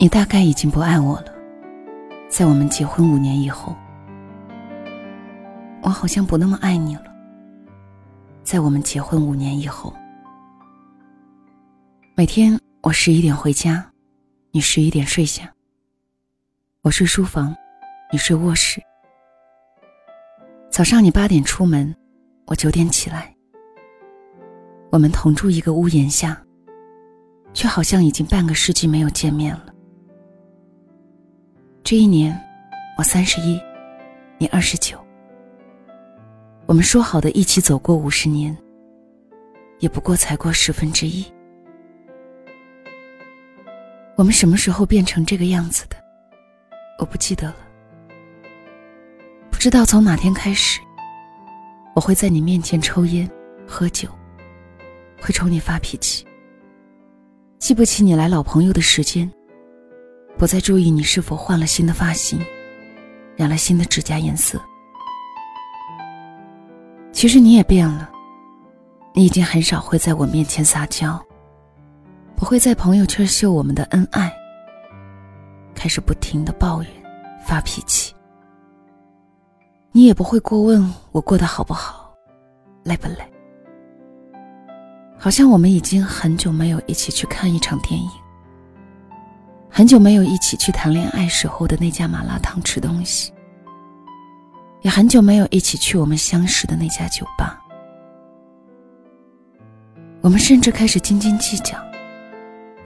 你大概已经不爱我了，在我们结婚五年以后，我好像不那么爱你了。在我们结婚五年以后，每天我十一点回家，你十一点睡下。我睡书房，你睡卧室。早上你八点出门，我九点起来。我们同住一个屋檐下，却好像已经半个世纪没有见面了。这一年，我三十一，你二十九。我们说好的一起走过五十年，也不过才过十分之一。我们什么时候变成这个样子的？我不记得了。不知道从哪天开始，我会在你面前抽烟、喝酒，会冲你发脾气，记不起你来老朋友的时间。不再注意你是否换了新的发型，染了新的指甲颜色。其实你也变了，你已经很少会在我面前撒娇，不会在朋友圈秀我们的恩爱，开始不停的抱怨、发脾气。你也不会过问我过得好不好，累不累。好像我们已经很久没有一起去看一场电影。很久没有一起去谈恋爱时候的那家麻辣烫吃东西，也很久没有一起去我们相识的那家酒吧。我们甚至开始斤斤计较，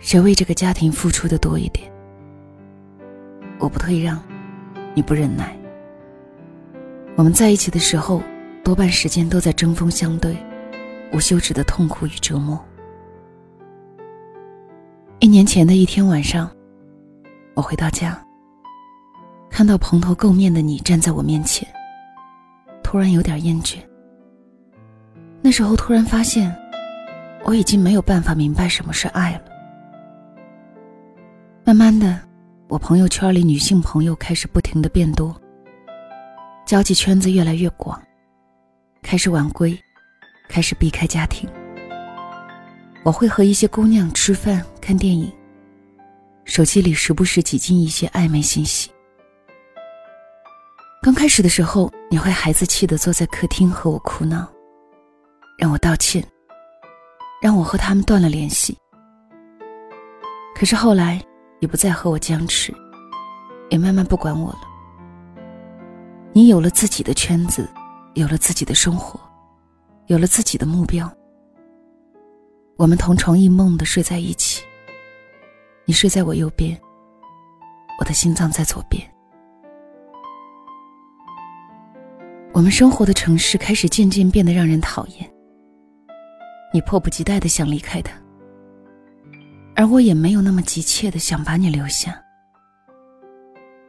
谁为这个家庭付出的多一点。我不退让，你不忍耐。我们在一起的时候，多半时间都在针锋相对，无休止的痛苦与折磨。一年前的一天晚上。我回到家，看到蓬头垢面的你站在我面前，突然有点厌倦。那时候突然发现，我已经没有办法明白什么是爱了。慢慢的，我朋友圈里女性朋友开始不停的变多，交际圈子越来越广，开始晚归，开始避开家庭。我会和一些姑娘吃饭、看电影。手机里时不时挤进一些暧昧信息。刚开始的时候，你会孩子气的坐在客厅和我哭闹，让我道歉，让我和他们断了联系。可是后来，你不再和我僵持，也慢慢不管我了。你有了自己的圈子，有了自己的生活，有了自己的目标。我们同床异梦的睡在一起。你睡在我右边，我的心脏在左边。我们生活的城市开始渐渐变得让人讨厌。你迫不及待的想离开他，而我也没有那么急切的想把你留下。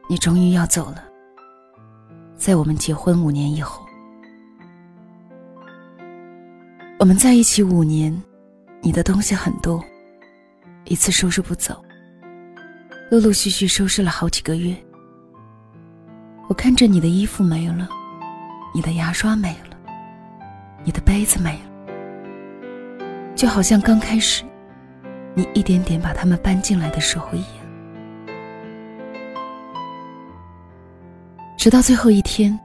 你终于要走了，在我们结婚五年以后，我们在一起五年，你的东西很多。一次收拾不走，陆陆续续收拾了好几个月。我看着你的衣服没了，你的牙刷没了，你的杯子没了，就好像刚开始，你一点点把它们搬进来的时候一样。直到最后一天，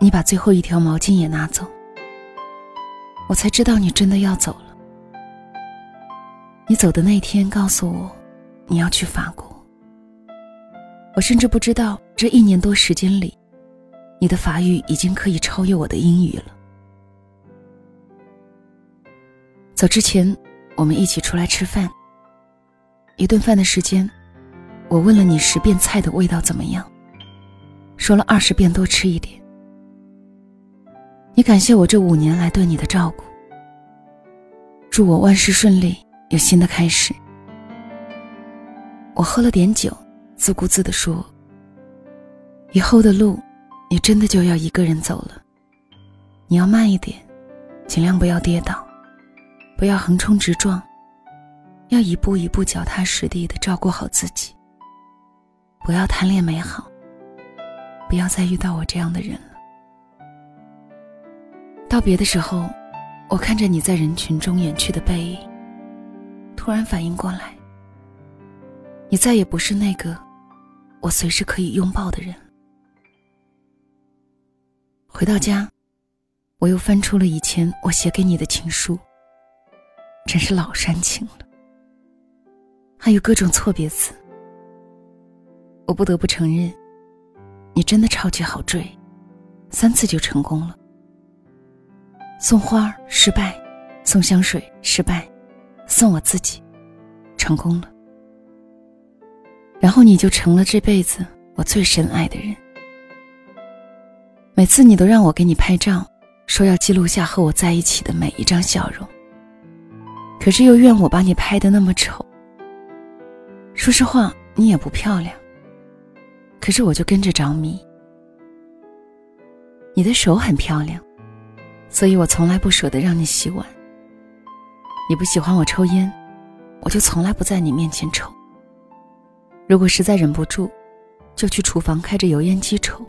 你把最后一条毛巾也拿走，我才知道你真的要走了。你走的那天，告诉我你要去法国。我甚至不知道这一年多时间里，你的法语已经可以超越我的英语了。走之前，我们一起出来吃饭。一顿饭的时间，我问了你十遍菜的味道怎么样，说了二十遍多吃一点。你感谢我这五年来对你的照顾，祝我万事顺利。有新的开始。我喝了点酒，自顾自的说：“以后的路，你真的就要一个人走了。你要慢一点，尽量不要跌倒，不要横冲直撞，要一步一步脚踏实地的照顾好自己。不要贪恋美好，不要再遇到我这样的人了。”道别的时候，我看着你在人群中远去的背影。突然反应过来，你再也不是那个我随时可以拥抱的人。回到家，我又翻出了以前我写给你的情书，真是老煽情了，还有各种错别字。我不得不承认，你真的超级好追，三次就成功了。送花失败，送香水失败，送我自己，成功了。然后你就成了这辈子我最深爱的人。每次你都让我给你拍照，说要记录下和我在一起的每一张笑容。可是又怨我把你拍的那么丑。说实话，你也不漂亮。可是我就跟着着迷。你的手很漂亮，所以我从来不舍得让你洗碗。你不喜欢我抽烟，我就从来不在你面前抽。如果实在忍不住，就去厨房开着油烟机抽。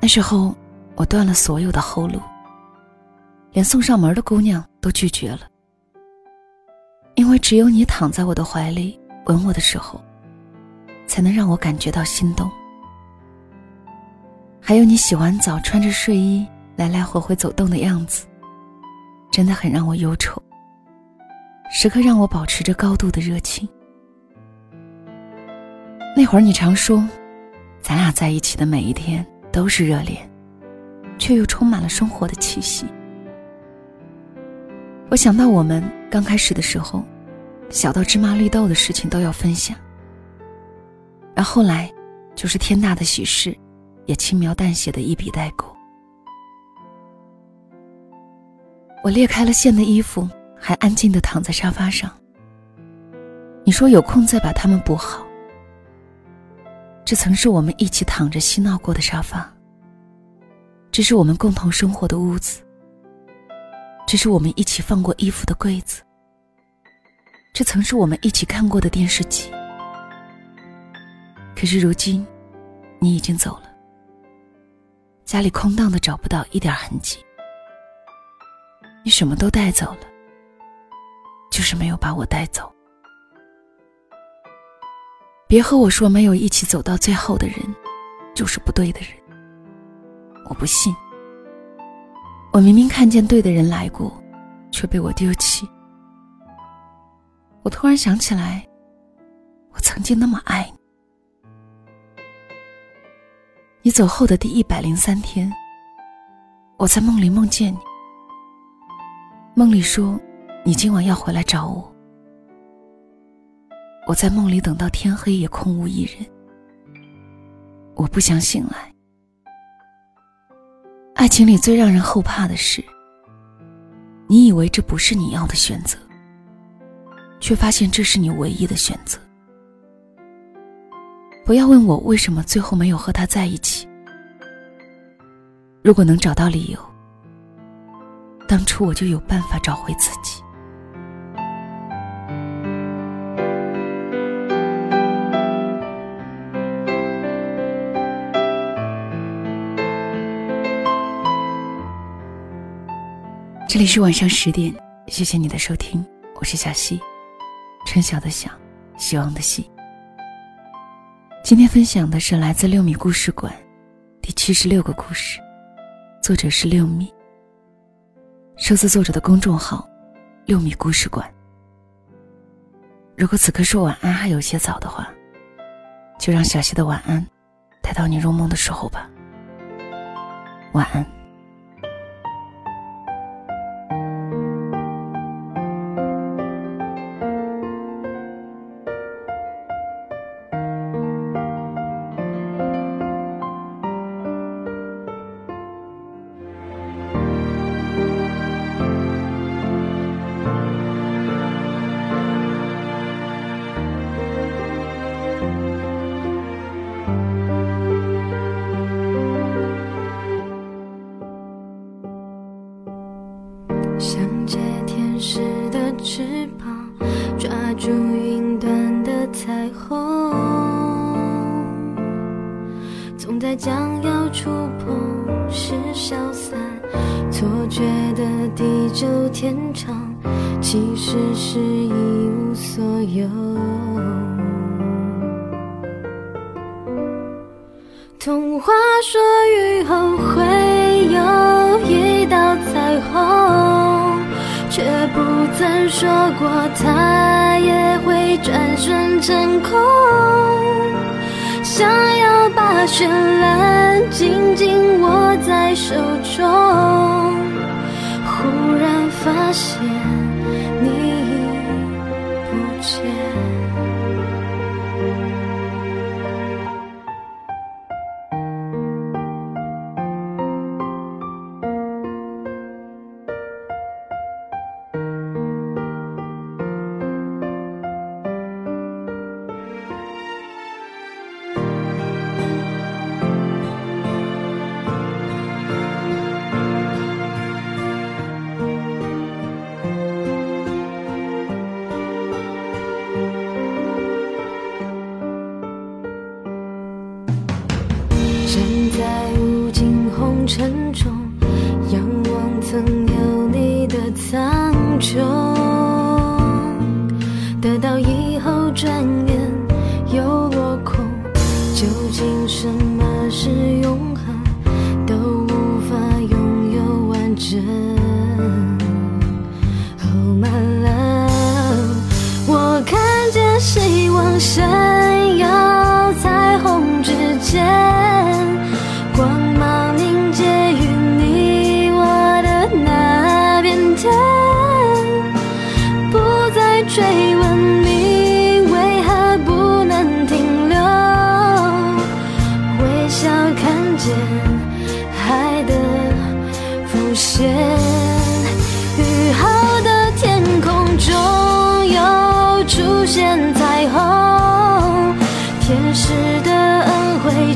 那时候，我断了所有的后路，连送上门的姑娘都拒绝了，因为只有你躺在我的怀里吻我的时候，才能让我感觉到心动。还有你洗完澡穿着睡衣来来回回走动的样子，真的很让我忧愁，时刻让我保持着高度的热情。那会儿你常说，咱俩在一起的每一天。都是热恋，却又充满了生活的气息。我想到我们刚开始的时候，小到芝麻绿豆的事情都要分享，而后来就是天大的喜事，也轻描淡写的一笔带过。我裂开了线的衣服，还安静的躺在沙发上。你说有空再把它们补好。这曾是我们一起躺着嬉闹过的沙发，这是我们共同生活的屋子，这是我们一起放过衣服的柜子，这曾是我们一起看过的电视机。可是如今，你已经走了，家里空荡的找不到一点痕迹，你什么都带走了，就是没有把我带走。别和我说没有一起走到最后的人，就是不对的人。我不信。我明明看见对的人来过，却被我丢弃。我突然想起来，我曾经那么爱你。你走后的第一百零三天，我在梦里梦见你。梦里说，你今晚要回来找我。我在梦里等到天黑也空无一人，我不想醒来。爱情里最让人后怕的是，你以为这不是你要的选择，却发现这是你唯一的选择。不要问我为什么最后没有和他在一起。如果能找到理由，当初我就有办法找回自己。这里是晚上十点，谢谢你的收听，我是小溪，春晓的晓，希望的希。今天分享的是来自六米故事馆第七十六个故事，作者是六米，收自作者的公众号六米故事馆。如果此刻说晚安还有些早的话，就让小溪的晚安带到你入梦的时候吧。晚安。想要触碰时消散错觉的地久天长其实是一无所有。童话说雨后会有一道彩虹却不曾说过它也会转瞬成空。绚烂紧紧握在手中，忽然发现红尘中，仰望曾有你的苍穹，得到以后转眼又落空。究竟什么是永恒，都无法拥有完整。Oh my love，我看见希望出现。雨后的天空中又出现彩虹，天使的恩惠。